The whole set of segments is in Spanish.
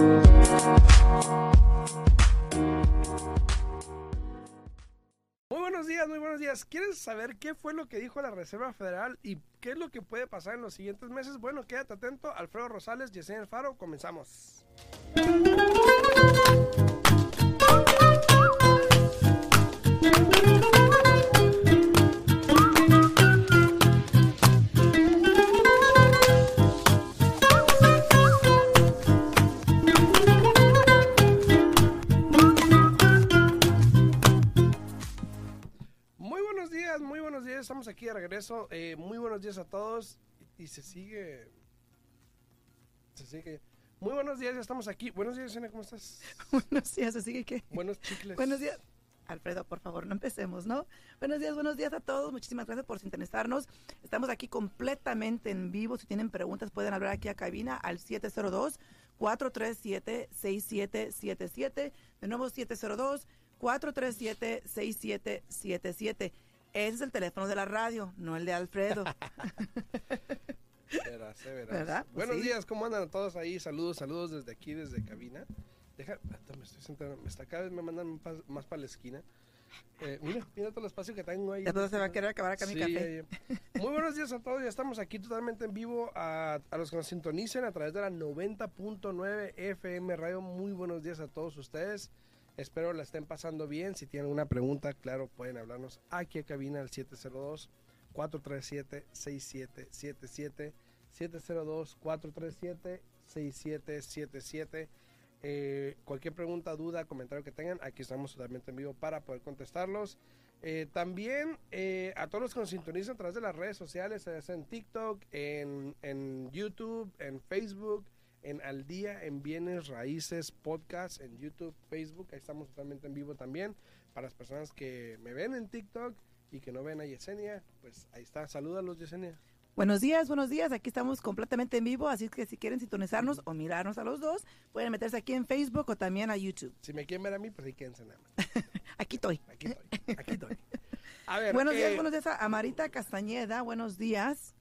Muy buenos días, muy buenos días. ¿Quieres saber qué fue lo que dijo la Reserva Federal y qué es lo que puede pasar en los siguientes meses? Bueno, quédate atento. Alfredo Rosales, Yesenia Alfaro, comenzamos. Estamos aquí de regreso. Eh, muy buenos días a todos. Y se sigue. Se sigue. Muy buenos días, ya estamos aquí. Buenos días, Yesenia, ¿cómo estás? Buenos días, así que qué. Buenos chicles. Buenos días. Alfredo, por favor, no empecemos, ¿no? Buenos días, buenos días a todos. Muchísimas gracias por sintonizarnos. Estamos aquí completamente en vivo. Si tienen preguntas, pueden hablar aquí a cabina al 702-437-6777. De nuevo, 702-437-6777. Ese es el teléfono de la radio, no el de Alfredo. Verás, eh, verás. ¿Verdad? Pues Buenos sí. días, ¿cómo andan todos ahí? Saludos, saludos desde aquí, desde cabina. Deja, me estoy sentando, está, cada vez me mandan más, más para la esquina. Eh, mira, mira todo el espacio que tengo ahí. Ya todo se va a querer acabar acá mi Sí, café. ya, ya. Muy buenos días a todos, ya estamos aquí totalmente en vivo. A, a los que nos sintonicen a través de la 90.9 FM Radio, muy buenos días a todos ustedes. Espero la estén pasando bien. Si tienen alguna pregunta, claro, pueden hablarnos aquí a cabina al 702 437 6777 702 437 6777 eh, cualquier pregunta, duda, comentario que tengan, aquí estamos totalmente en vivo para poder contestarlos. Eh, también eh, a todos los que nos sintonizan a través de las redes sociales, en TikTok, en YouTube, en Facebook, en Al Día, en Bienes Raíces Podcast, en YouTube, Facebook, ahí estamos totalmente en vivo también. Para las personas que me ven en TikTok y que no ven a Yesenia, pues ahí está. Salúdalos, Yesenia. Buenos días, buenos días. Aquí estamos completamente en vivo, así que si quieren sintonizarnos o mirarnos a los dos, pueden meterse aquí en Facebook o también a YouTube. Si me quieren ver a mí, pues ahí quédense nada más. Aquí estoy. Aquí estoy, aquí estoy. A ver, Buenos días, eh, buenos días a Marita Castañeda. Buenos días.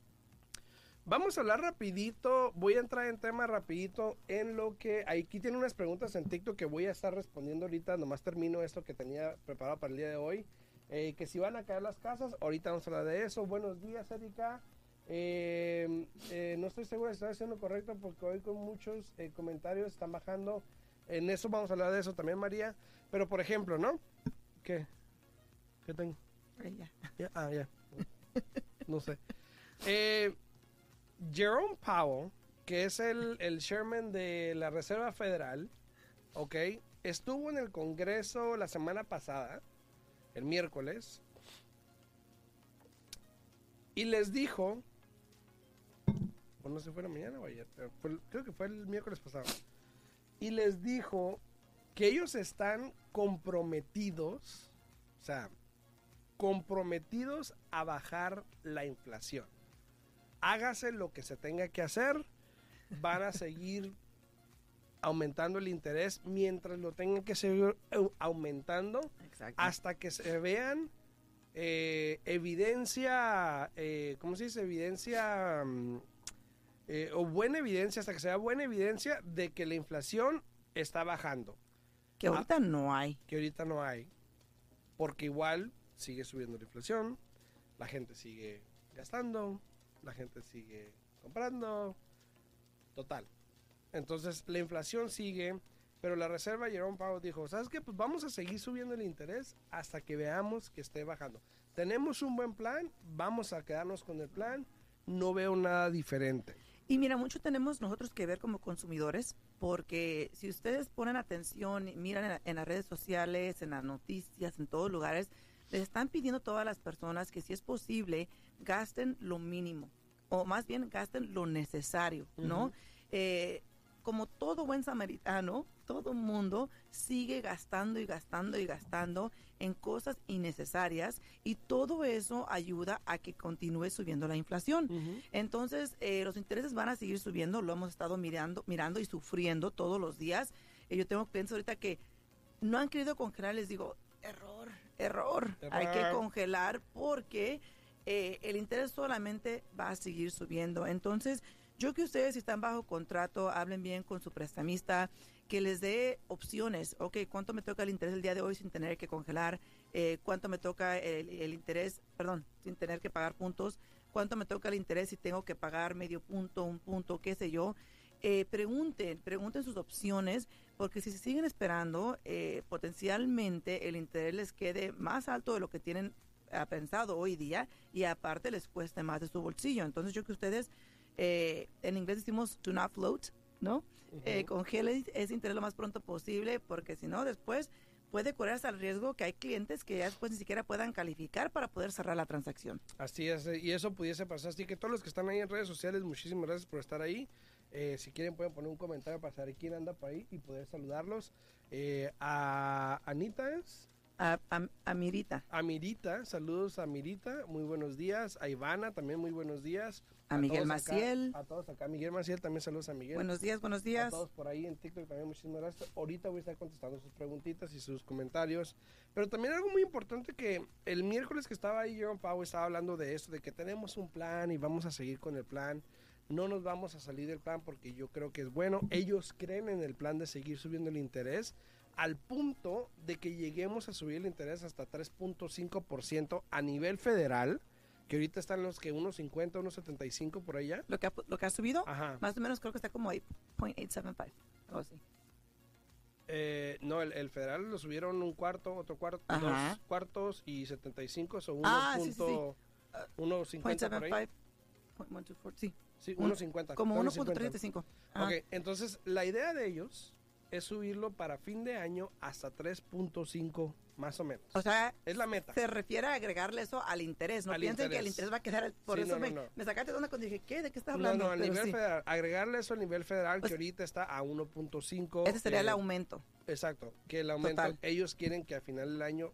Vamos a hablar rapidito, voy a entrar en tema rapidito en lo que aquí tiene unas preguntas en TikTok que voy a estar respondiendo ahorita, nomás termino esto que tenía preparado para el día de hoy, eh, que si van a caer las casas, ahorita vamos a hablar de eso. Buenos días, Erika. Eh, eh, no estoy seguro si estoy haciendo correcto porque hoy con muchos eh, comentarios están bajando. En eso vamos a hablar de eso también, María. Pero por ejemplo, ¿no? ¿Qué? ¿Qué tengo? Ya, ah, ya. No sé. Eh, Jerome Powell, que es el, el chairman de la Reserva Federal, ¿ok? Estuvo en el Congreso la semana pasada, el miércoles, y les dijo, o no sé si fue la mañana o ayer, fue- creo que fue el miércoles pasado, y les dijo que ellos están comprometidos, o sea, comprometidos a bajar la inflación. Hágase lo que se tenga que hacer, van a seguir aumentando el interés mientras lo tengan que seguir au- aumentando Exacto. hasta que se vean eh, evidencia, eh, ¿cómo se dice? Evidencia, mm, eh, o buena evidencia, hasta que se vea buena evidencia de que la inflación está bajando que ahorita no hay. que ahorita no hay, porque igual sigue subiendo la inflación, la gente sigue gastando, la gente sigue comprando, total. Entonces la inflación sigue, pero la Reserva Jerome Powell dijo, ¿sabes qué? Pues vamos a seguir subiendo el interés hasta que veamos que esté bajando. Tenemos un buen plan, vamos a quedarnos con el plan, no veo nada diferente. Y mira, mucho tenemos nosotros que ver como consumidores, porque si ustedes ponen atención, y miran en, en las redes sociales, en las noticias, en todos lugares, les están pidiendo a todas las personas que si es posible, gasten lo mínimo, o más bien gasten lo necesario, ¿no? Eh, como todo buen samaritano, todo mundo sigue gastando y gastando y gastando en cosas innecesarias y todo eso ayuda a que continúe subiendo la inflación. Entonces, eh, los intereses van a seguir subiendo, lo hemos estado mirando, mirando y sufriendo todos los días. Eh, yo tengo clientes ahorita que no han querido congelar, les digo, error, error, hay que Error. congelar porque eh, el interés solamente va a seguir subiendo. Entonces, Yo que ustedes si están bajo contrato, hablen bien con su prestamista, que les dé opciones. Ok, ¿cuánto me toca el interés el día de hoy sin tener que congelar? Eh, ¿Cuánto me toca el, el interés, perdón, sin tener que pagar puntos? ¿Cuánto me toca el interés si tengo que pagar medio punto, un punto, qué sé yo? Eh, pregunten, pregunten sus opciones, porque si se siguen esperando, eh, potencialmente el interés les quede más alto de lo que tienen ah, pensado hoy día y aparte les cueste más de su bolsillo. Entonces yo que ustedes, eh, en inglés decimos do not float, ¿no? Uh congelen ese interés lo más pronto posible, porque si no, después puede correr hasta el riesgo que hay clientes que ya después ni siquiera puedan calificar para poder cerrar la transacción. Así es, y eso pudiese pasar. Así que todos los que están ahí en redes sociales, muchísimas gracias por estar ahí. Eh, si quieren pueden poner un comentario para saber quién anda por ahí y poder saludarlos. Eh, a Anita es. A, a, Mirita. A Mirita, saludos a Mirita, muy buenos días. A Ivana, también muy buenos días. A, Miguel Maciel. a todos acá. Miguel Maciel, también saludos a Miguel. Buenos días, buenos días. A todos por ahí en TikTok también, muchísimas gracias. Ahorita voy a estar contestando sus preguntitas y sus comentarios. Pero también algo muy importante que el miércoles que estaba ahí, Jerome Pau estaba hablando de esto, de que tenemos un plan y vamos a seguir con el plan no nos vamos a salir del plan porque yo creo que es bueno. Ellos creen en el plan de seguir subiendo el interés al punto de que lleguemos a subir el interés hasta 3.5% a nivel federal, que ahorita están los que 1.50, 1.75 por allá. ¿Lo que, ha, lo que ha subido? Más o menos creo que está como 8.875, algo así. Eh, no, el, federal lo subieron un cuarto, otro cuarto, dos cuartos y 75, son 1.50 ah, sí, sí, sí. por ahí. sí. Sí, 1.50. Como 1.35. Ok, entonces la idea de ellos es subirlo para fin de año hasta 3.5 más o menos. O sea, es la meta. Se refiere a agregarle eso al interés. No piensen que el interés va a quedar. Por eso me, me, sacaste de onda cuando dije, ¿qué? ¿De qué estás hablando? No, no, a nivel federal. Agregarle eso al nivel federal, que pues ahorita está a 1.5. Ese sería el aumento. Exacto. Que el aumento, ellos quieren que a final del año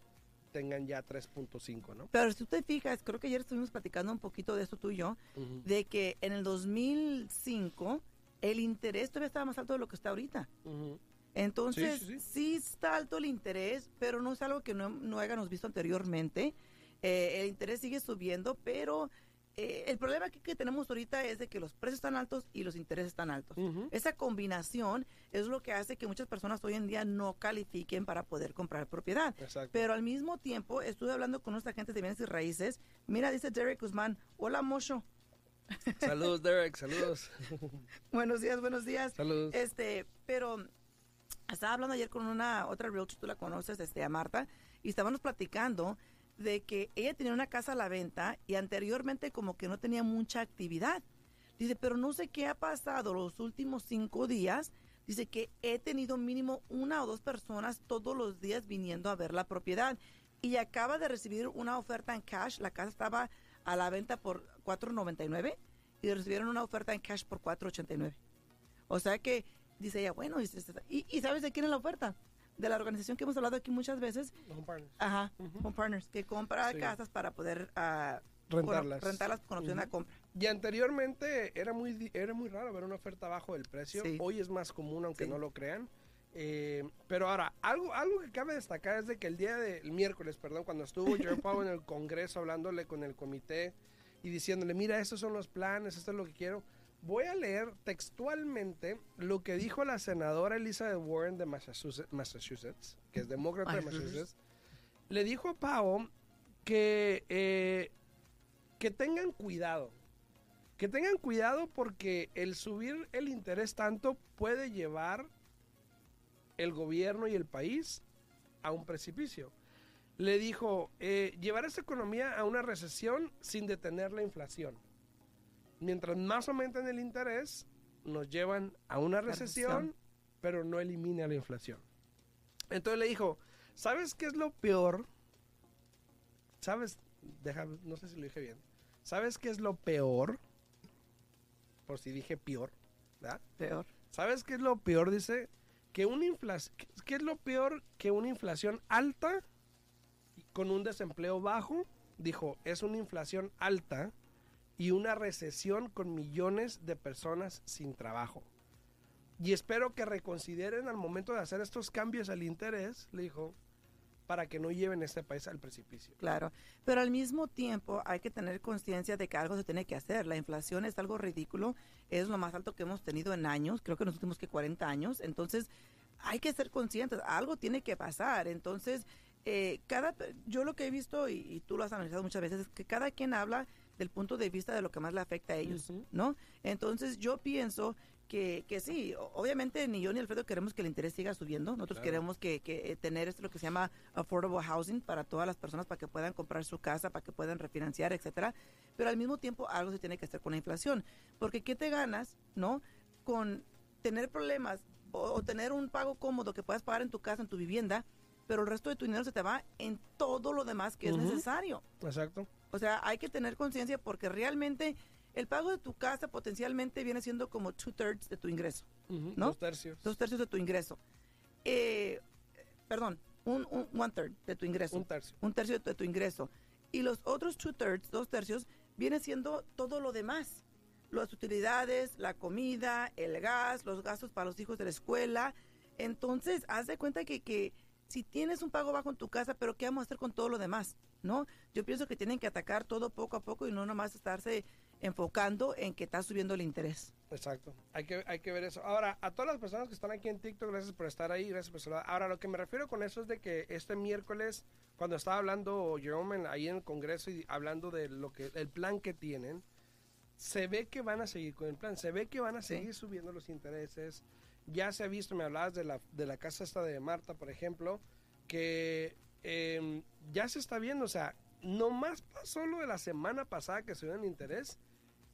tengan ya 3.5, ¿no? Pero si tú te fijas, creo que ayer estuvimos platicando un poquito de esto tú y yo, de que en el 2005 el interés todavía estaba más alto de lo que está ahorita. Entonces, sí, está alto el interés, pero no es algo que no, no hayamos visto anteriormente. Eh, el interés sigue subiendo, pero eh, el problema que, tenemos ahorita es de que los precios están altos y los intereses están altos. Esa combinación es lo que hace que muchas personas hoy en día no califiquen para poder comprar propiedad. Pero al mismo tiempo, estuve hablando con nuestra gente de bienes y raíces. Mira, dice Derek Guzmán, hola Mosho. Saludos Derek, saludos. buenos días, buenos días. Saludos. Este, pero estaba hablando ayer con una otra realtor, tú la conoces, este, a Marta, y estábamos platicando de que ella tenía una casa a la venta y anteriormente como que no tenía mucha actividad. Dice, pero no sé qué ha pasado los últimos cinco días. Dice que he tenido mínimo una o dos personas todos los días viniendo a ver la propiedad. Y acaba de recibir una oferta en cash. La casa estaba a la venta por 4.99 y recibieron una oferta en cash por 4.89. O sea que dice ella, bueno, y, y ¿sabes de quién es la oferta? de la organización que hemos hablado aquí muchas veces. Home Partners. Ajá, Home Partners, que compra casas para poder uh, rentarlas. rentarlas con opción de compra. Y anteriormente era muy, era muy raro ver una oferta bajo del precio. Hoy es más común, aunque no lo crean. Eh, pero ahora, algo, algo que cabe destacar es de que el día del miércoles, perdón, cuando estuvo Jerome Powell en el Congreso hablándole con el comité y diciéndole, mira, estos son los planes, esto es lo que quiero Voy a leer textualmente lo que dijo la senadora Elizabeth Warren de Massachusetts, que es demócrata de Massachusetts. Le dijo a Pau que, eh, que tengan cuidado. Que tengan cuidado porque el subir el interés tanto puede llevar el gobierno y el país a un precipicio. Le dijo, eh, llevar esa economía a una recesión sin detener la inflación mientras más aumenten el interés, nos llevan a una recesión, pero no elimina la inflación. Entonces le dijo, ¿sabes qué es lo peor? ¿Sabes? no sé si lo dije bien. ¿Sabes qué es lo peor? Por si dije peor, ¿verdad? Peor. ¿Sabes qué es lo peor? Dice que ¿qué es lo peor que una inflación alta con un desempleo bajo? Dijo, es una inflación alta y una recesión con millones de personas sin trabajo. Y espero que reconsideren al momento de hacer estos cambios al interés, le dijo, para que no lleven este país al precipicio. Claro, pero al mismo tiempo hay que tener conciencia de que algo se tiene que hacer. La inflación es algo ridículo, es lo más alto que hemos tenido en años, creo que en los últimos que 40 años, entonces hay que ser conscientes, algo tiene que pasar. Entonces, eh, cada, yo lo que he visto, y, tú lo has analizado muchas veces, es que cada quien habla del punto de vista de lo que más le afecta a ellos, ¿no? Entonces, yo pienso que, que sí, obviamente ni yo ni Alfredo queremos que el interés siga subiendo. Nosotros queremos que, que, eh, tener esto lo que se llama affordable housing para todas las personas, para que puedan comprar su casa, para que puedan refinanciar, etcétera. Pero al mismo tiempo algo se tiene que hacer con la inflación, porque ¿qué te ganas, no? Con tener problemas o, tener un pago cómodo que puedas pagar en tu casa, en tu vivienda, pero el resto de tu dinero se te va en todo lo demás que es necesario. Exacto. O sea, hay que tener conciencia porque realmente el pago de tu casa potencialmente viene siendo como two thirds de tu ingreso, ¿no? Dos tercios. Dos tercios de tu ingreso. Eh, perdón, un, one third de tu ingreso. Un tercio. Un tercio de tu ingreso. Y los otros two thirds, dos tercios, viene siendo todo lo demás. Las utilidades, la comida, el gas, los gastos para los hijos de la escuela. Entonces, haz de cuenta que, que si tienes un pago bajo en tu casa, pero ¿qué vamos a hacer con todo lo demás? ¿No? Yo pienso que tienen que atacar todo poco a poco y no nomás estarse enfocando en que está subiendo el interés. Exacto, hay que, hay que ver eso. Ahora, a todas las personas que están aquí en TikTok, gracias por estar ahí, gracias por saludar. Ahora, lo que me refiero con eso es de que este miércoles, cuando estaba hablando Jerome ahí en el Congreso y hablando de lo que el plan que tienen, se ve que van a seguir con el plan, se ve que van a seguir subiendo los intereses. Ya se ha visto, me hablabas de la, de la casa esta de Marta, por ejemplo, que em, ya se está viendo, o sea, nomás pasó lo de la semana pasada que subió el interés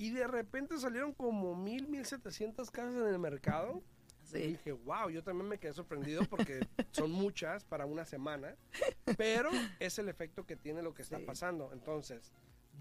y de repente salieron como mil, mil setecientas casas en el mercado. Y dije, wow, yo también me quedé sorprendido porque son muchas para una semana, pero es el efecto que tiene lo que está pasando. Entonces,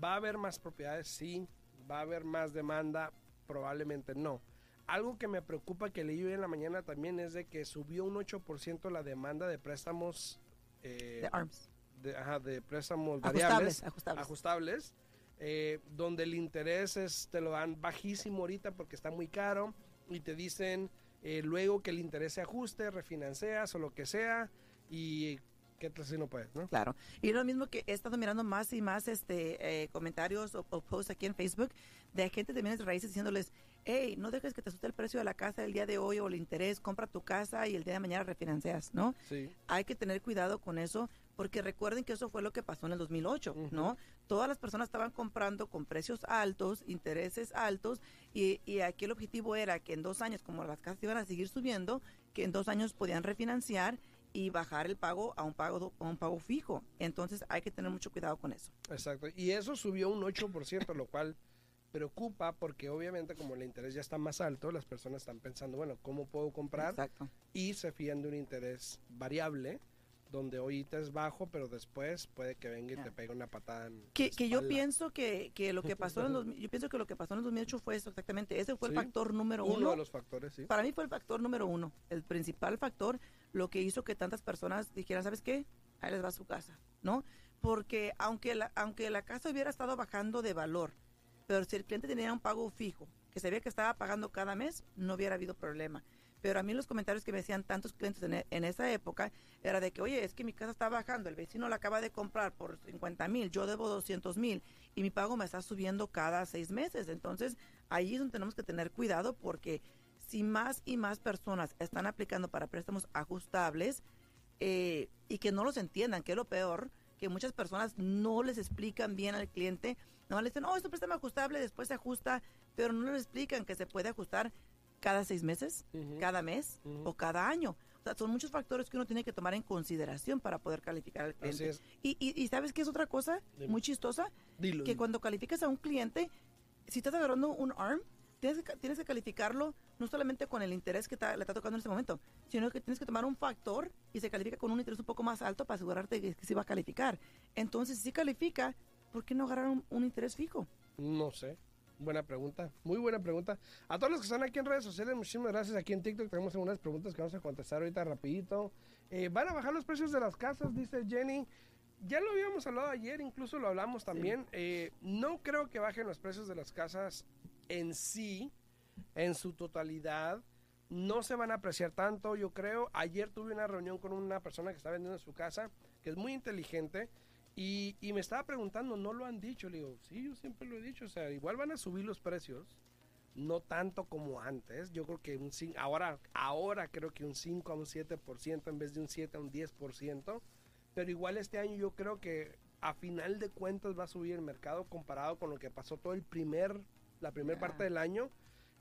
¿va a haber más propiedades? Sí. ¿Va a haber más demanda? Probablemente no. Algo que me preocupa que leí hoy en la mañana también es de que subió un 8% la demanda de préstamos. Eh, de ARMS de, ajá, de préstamos variables, ajustables, eh, donde el interés es, te lo dan bajísimo ahorita porque está muy caro y te dicen eh, luego que el interés se ajuste, refinancias o lo que sea y que si no puedes, ¿no? Claro. Y lo mismo que he estado mirando más y más este eh, comentarios o, posts aquí en Facebook de gente de bienes raíces diciéndoles, hey, no dejes que te asuste el precio de la casa el día de hoy o el interés, compra tu casa y el día de mañana refinancias, ¿no? Sí. Hay que tener cuidado con eso porque recuerden que eso fue lo que pasó en el 2008, ¿no? Todas las personas estaban comprando con precios altos, intereses altos, y, y, aquí el objetivo era que en dos años, como las casas iban a seguir subiendo, que en dos años podían refinanciar y bajar el pago a un pago, a un pago fijo. Entonces hay que tener mucho cuidado con eso. Exacto. Y eso subió un 8%, lo cual preocupa porque obviamente como el interés ya está más alto, las personas están pensando, bueno, ¿cómo puedo comprar? Exacto. Y se fían de un interés variable donde ahorita es bajo, pero después puede que venga y te pegue una patada en que, que yo pienso que, que, lo que pasó en los, yo pienso que lo que pasó en el 2008 fue eso exactamente, ese fue el factor número uno. Uno de los factores, sí. Para mí fue el factor número uno, el principal factor, lo que hizo que tantas personas dijeran, ¿sabes qué? Ahí les va a su casa, ¿no? Porque aunque la, aunque la casa hubiera estado bajando de valor, pero si el cliente tenía un pago fijo, que se veía que estaba pagando cada mes, no hubiera habido problema. Pero a mí los comentarios que me decían tantos clientes en, en, esa época era de que, oye, es que mi casa está bajando, el vecino la acaba de comprar por 50 mil, yo debo 200 mil y mi pago me está subiendo cada seis meses. Entonces, ahí es donde tenemos que tener cuidado porque si más y más personas están aplicando para préstamos ajustables eh, y que no los entiendan, que es lo peor, que muchas personas no les explican bien al cliente, no le dicen, oh, es un préstamo ajustable, después se ajusta, pero no les explican que se puede ajustar cada seis meses, cada mes o cada año. O sea, son muchos factores que uno tiene que tomar en consideración para poder calificar al cliente. Y, y, sabes qué es otra cosa muy chistosa? que cuando calificas a un cliente, si estás agarrando un ARM, tienes que, tienes que calificarlo no solamente con el interés que le está tocando en este momento, sino que tienes que tomar un factor y se califica con un interés un poco más alto para asegurarte que, que se va a calificar. Entonces, si califica, ¿por qué no agarrar un interés fijo? No sé. Buena pregunta, muy buena pregunta. A todos los que están aquí en redes sociales, muchísimas gracias. Aquí en TikTok tenemos algunas preguntas que vamos a contestar ahorita rapidito. Eh, van a bajar los precios de las casas, dice Jenny. Ya lo habíamos hablado ayer, incluso lo hablamos también. Eh, no creo que bajen los precios de las casas en sí, en su totalidad. No se van a apreciar tanto, yo creo. Ayer tuve una reunión con una persona que está vendiendo su casa. que es muy inteligente. Y, y me estaba preguntando, ¿no lo han dicho? Le digo, sí, yo siempre lo he dicho. O sea, igual van a subir los precios, no tanto como antes. Yo creo que un ahora, ahora creo que un 5 a un 7% en vez de un 7 a un 10%. Pero igual este año yo creo que a final de cuentas va a subir el mercado comparado con lo que pasó todo el primer, la primera Ya. parte del año.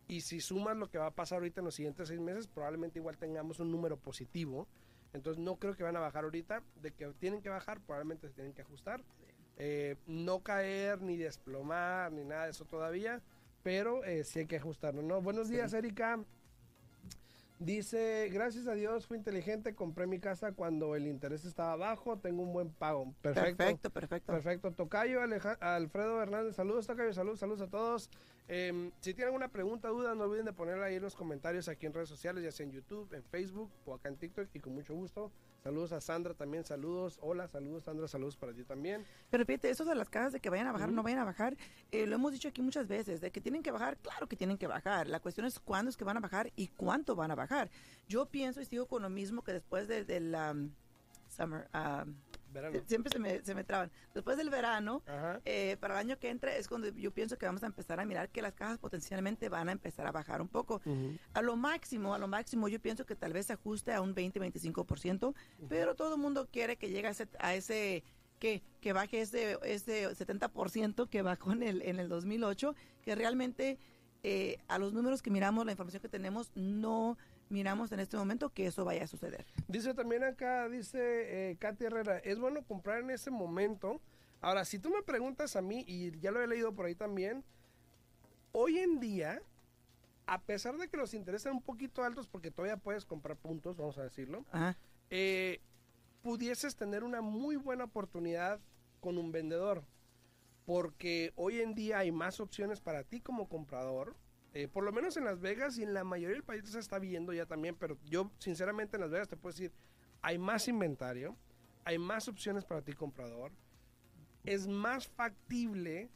Y si sumas lo que va a pasar ahorita en los siguientes seis meses, probablemente igual tengamos un número positivo. Entonces no creo que van a bajar ahorita. De que tienen que bajar, probablemente se tienen que ajustar. Eh, no caer, ni desplomar, ni nada de eso todavía. Pero eh, sí hay que ajustarlo, ¿no? Buenos días, Erika. Dice, gracias a Dios fui inteligente, compré mi casa cuando el interés estaba bajo, tengo un buen pago. Perfecto. Perfecto, perfecto. Perfecto. Tocayo, Aleja- Alfredo Hernández, saludos, Tocayo, saludos, saludos a todos. Em, si tienen alguna pregunta, duda, no olviden de ponerla ahí en los comentarios aquí en redes sociales, ya sea en YouTube, en Facebook o acá en TikTok y con mucho gusto. Saludos a Sandra también, saludos. Hola, saludos Sandra, saludos para ti también. Pero fíjate, eso de las casas de que vayan a bajar o Ujú. no vayan a bajar, eh, lo hemos dicho aquí muchas veces, de que tienen que bajar, claro que tienen que bajar. La cuestión es cuándo es que van a bajar y cuánto van a bajar. Yo pienso y sigo con lo mismo que después de- del um, summer, um, Verano. siempre se me, se me traban. Después del verano, eh, para el año que entra es cuando yo pienso que vamos a empezar a mirar que las cajas potencialmente van a empezar a bajar un poco. A lo máximo, a lo máximo, yo pienso que tal vez se ajuste a un 20-25%, pero todo el mundo quiere que llegue a ese, a ese que, que baje ese, ese 70% que bajó en el, en el 2008, que realmente eh, a los números que miramos, la información que tenemos, no miramos en este momento que eso vaya a suceder. Dice también acá, dice eh, Katy Herrera, es bueno comprar en ese momento. Ahora, si tú me preguntas a mí, y ya lo he leído por ahí también, hoy en día, a pesar de que los intereses son un poquito altos, porque todavía puedes comprar puntos, vamos a decirlo, Ajá. eh, pudieses tener una muy buena oportunidad con un vendedor. Porque hoy en día hay más opciones para ti como comprador. Eh, por lo menos en Las Vegas y en la mayoría del país se está viendo ya también. Pero yo, sinceramente, en Las Vegas te puedo decir: hay más inventario, hay más opciones para ti comprador. Es más factible,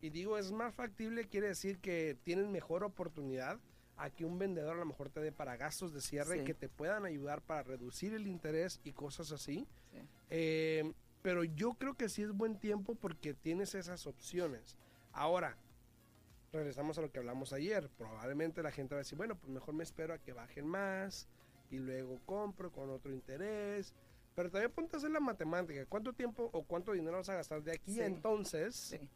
y digo es más factible, quiere decir que tienes mejor oportunidad a que un vendedor a lo mejor te dé para gastos de cierre Sí. que te puedan ayudar para reducir el interés y cosas así. Sí. Eh, pero yo creo que sí es buen tiempo porque tienes esas opciones. Ahora, regresamos a lo que hablamos ayer. Probablemente la gente va a decir, bueno, pues mejor me espero a que bajen más y luego compro con otro interés. Pero también ponte a hacer la matemática. ¿Cuánto tiempo o cuánto dinero vas a gastar de aquí Sí. a entonces? Sí,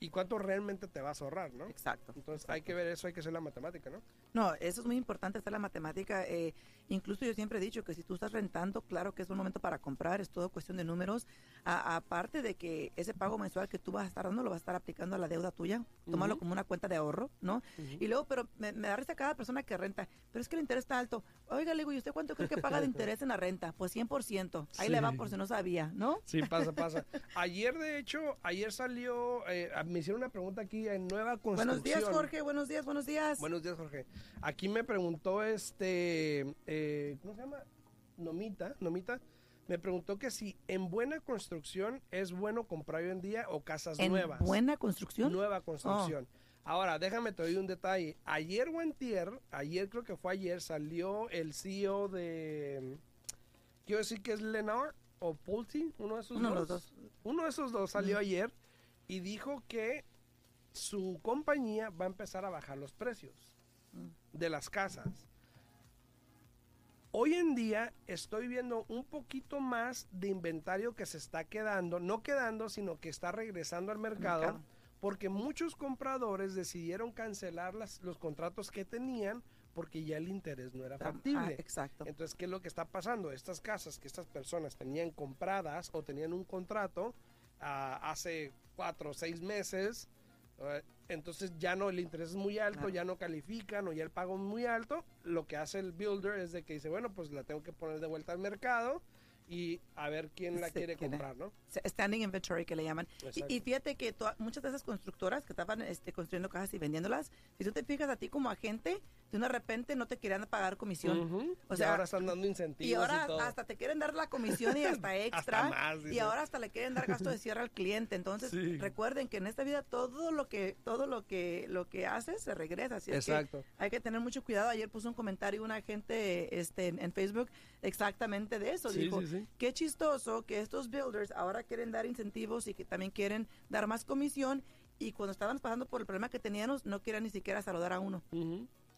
¿Y cuánto realmente te vas a ahorrar, no? exacto. Entonces hay que ver eso, hay que hacer la matemática, ¿no? No, eso es muy importante, hacer la matemática. eh, incluso yo siempre he dicho que si tú estás rentando, claro que es un momento para comprar, es todo cuestión de números. A- aparte de que ese pago mensual que tú vas a estar dando lo vas a estar aplicando a la deuda tuya, tómalo como una cuenta de ahorro, ¿no? Y luego, pero me, me da risa cada persona que renta, pero es que el interés está alto. Oiga, le digo, ¿y usted cuánto cree que paga de interés en la renta? Pues 100%. Ahí le va por si no sabía, ¿no? Sí, pasa, pasa. Ayer, de hecho, ayer salió, eh, me hicieron una pregunta aquí en Nueva Construcción. Buenos días, Jorge. Buenos días, buenos días. Buenos días, Jorge. Aquí me preguntó este, eh, ¿cómo se llama? Nomita, Nomita. Me preguntó que si en buena construcción es bueno comprar hoy en día o casas en nuevas. buena construcción. Oh. Nueva construcción. Ahora, déjame te doy un detalle. Ayer o antier, ayer creo que fue ayer, salió el CEO de, quiero decir que es Lennar o Pulte, uno de esos Uno dos. Uno de esos dos salió ayer y dijo que su compañía va a empezar a bajar los precios. De las casas. Hoy en día estoy viendo un poquito más de inventario que se está quedando, no quedando, sino que está regresando al mercado, mercado. porque muchos compradores decidieron cancelar las- los contratos que tenían porque ya el interés no era Ah, factible. exacto. Entonces, ¿qué es lo que está pasando? Estas casas que estas personas tenían compradas o tenían un contrato ah, hace cuatro o seis meses, entonces ya no, el interés es muy alto, ya no califican o ya el pago es muy alto. Lo que hace el builder es de que dice, bueno, pues la tengo que poner de vuelta al mercado y a ver quién la Sí, quiere quién comprar, ¿no? standing inventory que le llaman. Y, y fíjate que toa- muchas de esas constructoras que estaban este, construyendo casas y vendiéndolas, si tú te fijas a ti como agente, de una repente no te querían pagar comisión. O Y sea, ahora están dando incentivos. Y ahora todo. hasta te quieren dar la comisión y hasta extra. más, y ahora hasta le quieren dar gasto de cierre al cliente. Entonces, Sí. recuerden que en esta vida todo lo que todo lo que lo que haces se regresa. Así es que Exacto. hay que tener mucho cuidado. Ayer puso un comentario una gente este, en, en Facebook exactamente de eso. Sí, Dijo, sí, qué chistoso que estos builders ahora quieren dar incentivos y que también quieren dar más comisión. Y cuando estaban pasando por el problema que teníamos, no quieren ni siquiera saludar a uno.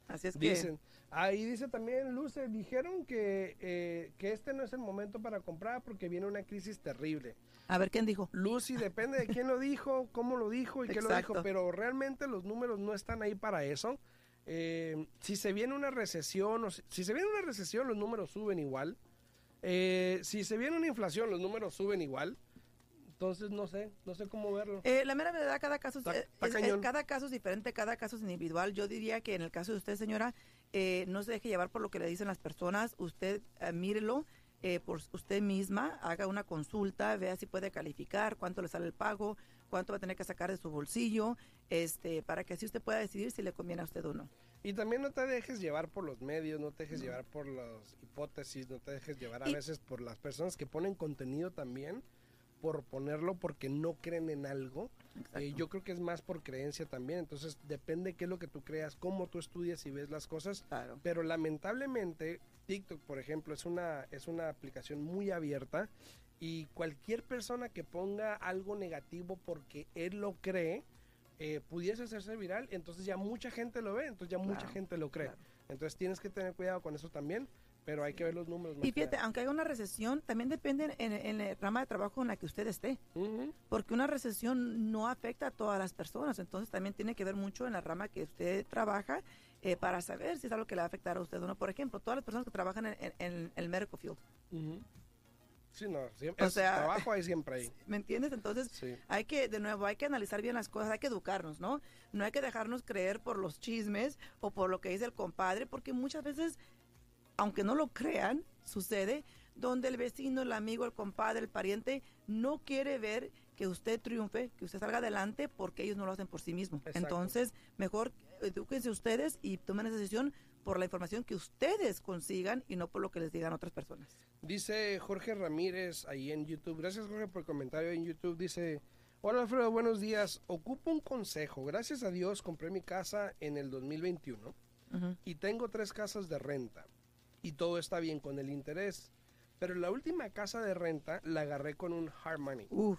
Así es que... Dicen. Ahí dice también Luce, dijeron que, eh, que este no es el momento para comprar porque viene una crisis terrible. A ver, ¿quién dijo? Lucy, depende de quién lo dijo, cómo lo dijo y qué lo dijo, pero realmente los números no están ahí para eso. Eh, si se viene una recesión, o si, si se viene una recesión, los números suben igual. Eh, si se viene una inflación, los números suben igual. Entonces no sé, no sé cómo verlo. Eh, la mera verdad, cada caso, es- cañón. cada caso es diferente, cada caso es individual. Yo diría que en el caso de usted, señora, eh, no se deje llevar por lo que le dicen las personas. Usted eh, mírelo eh, por usted misma, haga una consulta, vea si puede calificar, cuánto le sale el pago, cuánto va a tener que sacar de su bolsillo, este, para que así usted pueda decidir si le conviene a usted o no. Y también no te dejes llevar por los medios, no te dejes llevar por las hipótesis, no te dejes llevar a Y- veces por las personas que ponen contenido también, por ponerlo porque no creen en algo. Eh, yo creo que es más por creencia también, entonces depende qué es lo que tú creas, cómo tú estudias y ves las cosas. Claro. Pero lamentablemente TikTok, por ejemplo, es una, es una aplicación muy abierta y cualquier persona que ponga algo negativo porque él lo cree, eh, pudiese hacerse viral, entonces ya mucha gente lo ve, entonces ya mucha Claro, gente lo cree. claro. Entonces tienes que tener cuidado con eso también, pero hay que ver los números. más Y fíjate, aunque haya una recesión, también depende en, en el rama de trabajo en la que usted esté. Porque una recesión no afecta a todas las personas, entonces también tiene que ver mucho en la rama que usted trabaja eh, para saber si es algo que le va a afectar a usted o no. Por ejemplo, todas las personas que trabajan en, en- en el medical field. Sí, no, siempre, O sea, trabajo hay siempre ahí. ¿me entiendes? Entonces Sí. hay que, de nuevo, hay que analizar bien las cosas, hay que educarnos, ¿no? No hay que dejarnos creer por los chismes o por lo que dice el compadre, porque muchas veces, aunque no lo crean, sucede donde el vecino, el amigo, el compadre, el pariente no quiere ver que usted triunfe, que usted salga adelante porque ellos no lo hacen por sí mismos. Exacto. Entonces, mejor edúquense ustedes y tomen esa decisión por la información que ustedes consigan y no por lo que les digan otras personas. Dice Jorge Ramírez ahí en YouTube. Gracias Jorge por el comentario en YouTube. Dice, hola Alfredo, buenos días. Ocupo un consejo. Gracias a Dios compré mi casa en el 2021 Ujú. y tengo tres casas de renta. Y todo está bien con el interés. Pero la última casa de renta la agarré con un hard money. Uf,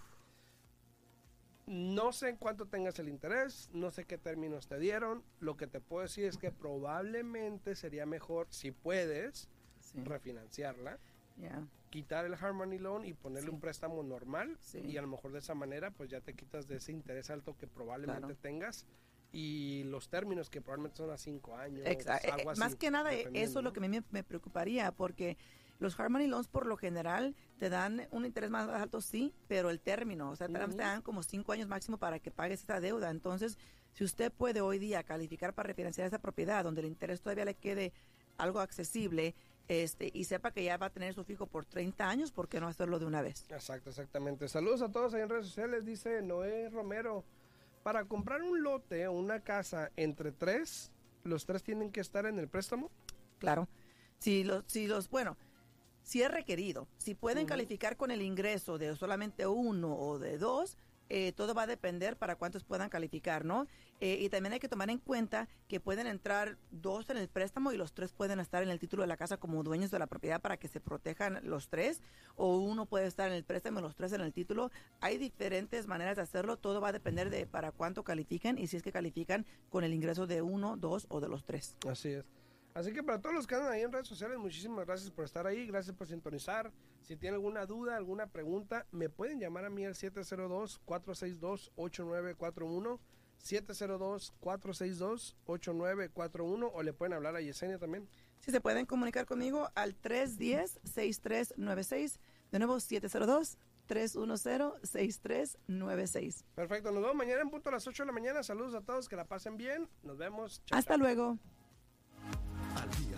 No sé en cuánto tengas el interés, no sé qué términos te dieron. Lo que te puedo decir es que probablemente sería mejor, si puedes, sí, refinanciarla. ya. quitar el hard money loan y ponerle Sí. un préstamo normal Sí. y a lo mejor de esa manera pues ya te quitas de ese interés alto que probablemente Claro. tengas y los términos que probablemente son a cinco años Exa- eh, algo así, más que nada, eh, eso es lo que a mí me, me preocuparía, porque los hard money loans por lo general te dan un interés más alto, sí, pero el término, o sea, te, dan- Ujú. te dan como cinco años máximo para que pagues esa deuda. Entonces, si usted puede hoy día calificar para refinanciar esa propiedad, donde el interés todavía le quede algo accesible, este, y sepa que ya va a tener su fijo por 30 años, ¿por qué no hacerlo de una vez? Exacto, exactamente. Saludos a todos ahí en redes sociales, dice Noé Romero. Para comprar un lote o una casa entre tres, los tres tienen que estar en el préstamo. Claro. Si los, si los, bueno, si es requerido, si pueden calificar con el ingreso de solamente uno o de dos, eh, todo va a depender para cuántos puedan calificar, ¿no? Eh, y también hay que tomar en cuenta que pueden entrar dos en el préstamo y los tres pueden estar en el título de la casa como dueños de la propiedad para que se protejan los tres, o uno puede estar en el préstamo y los tres en el título. Hay diferentes maneras de hacerlo, todo va a depender de para cuánto califican y si es que califican con el ingreso de uno, dos o de los tres. Así es. Así que para todos los que andan ahí en redes sociales, muchísimas gracias por estar ahí, gracias por sintonizar. Si tienen alguna duda, alguna pregunta, me pueden llamar a mí al 702-462-8941, 702-462-8941 o le pueden hablar a Yesenia también. Si se pueden comunicar conmigo al 310-6396. De nuevo, 702-310-6396. Perfecto, nos vemos mañana en punto a las 8 de la mañana. Saludos a todos, que la pasen bien. Nos vemos. Chao, Hasta chao. luego. Al día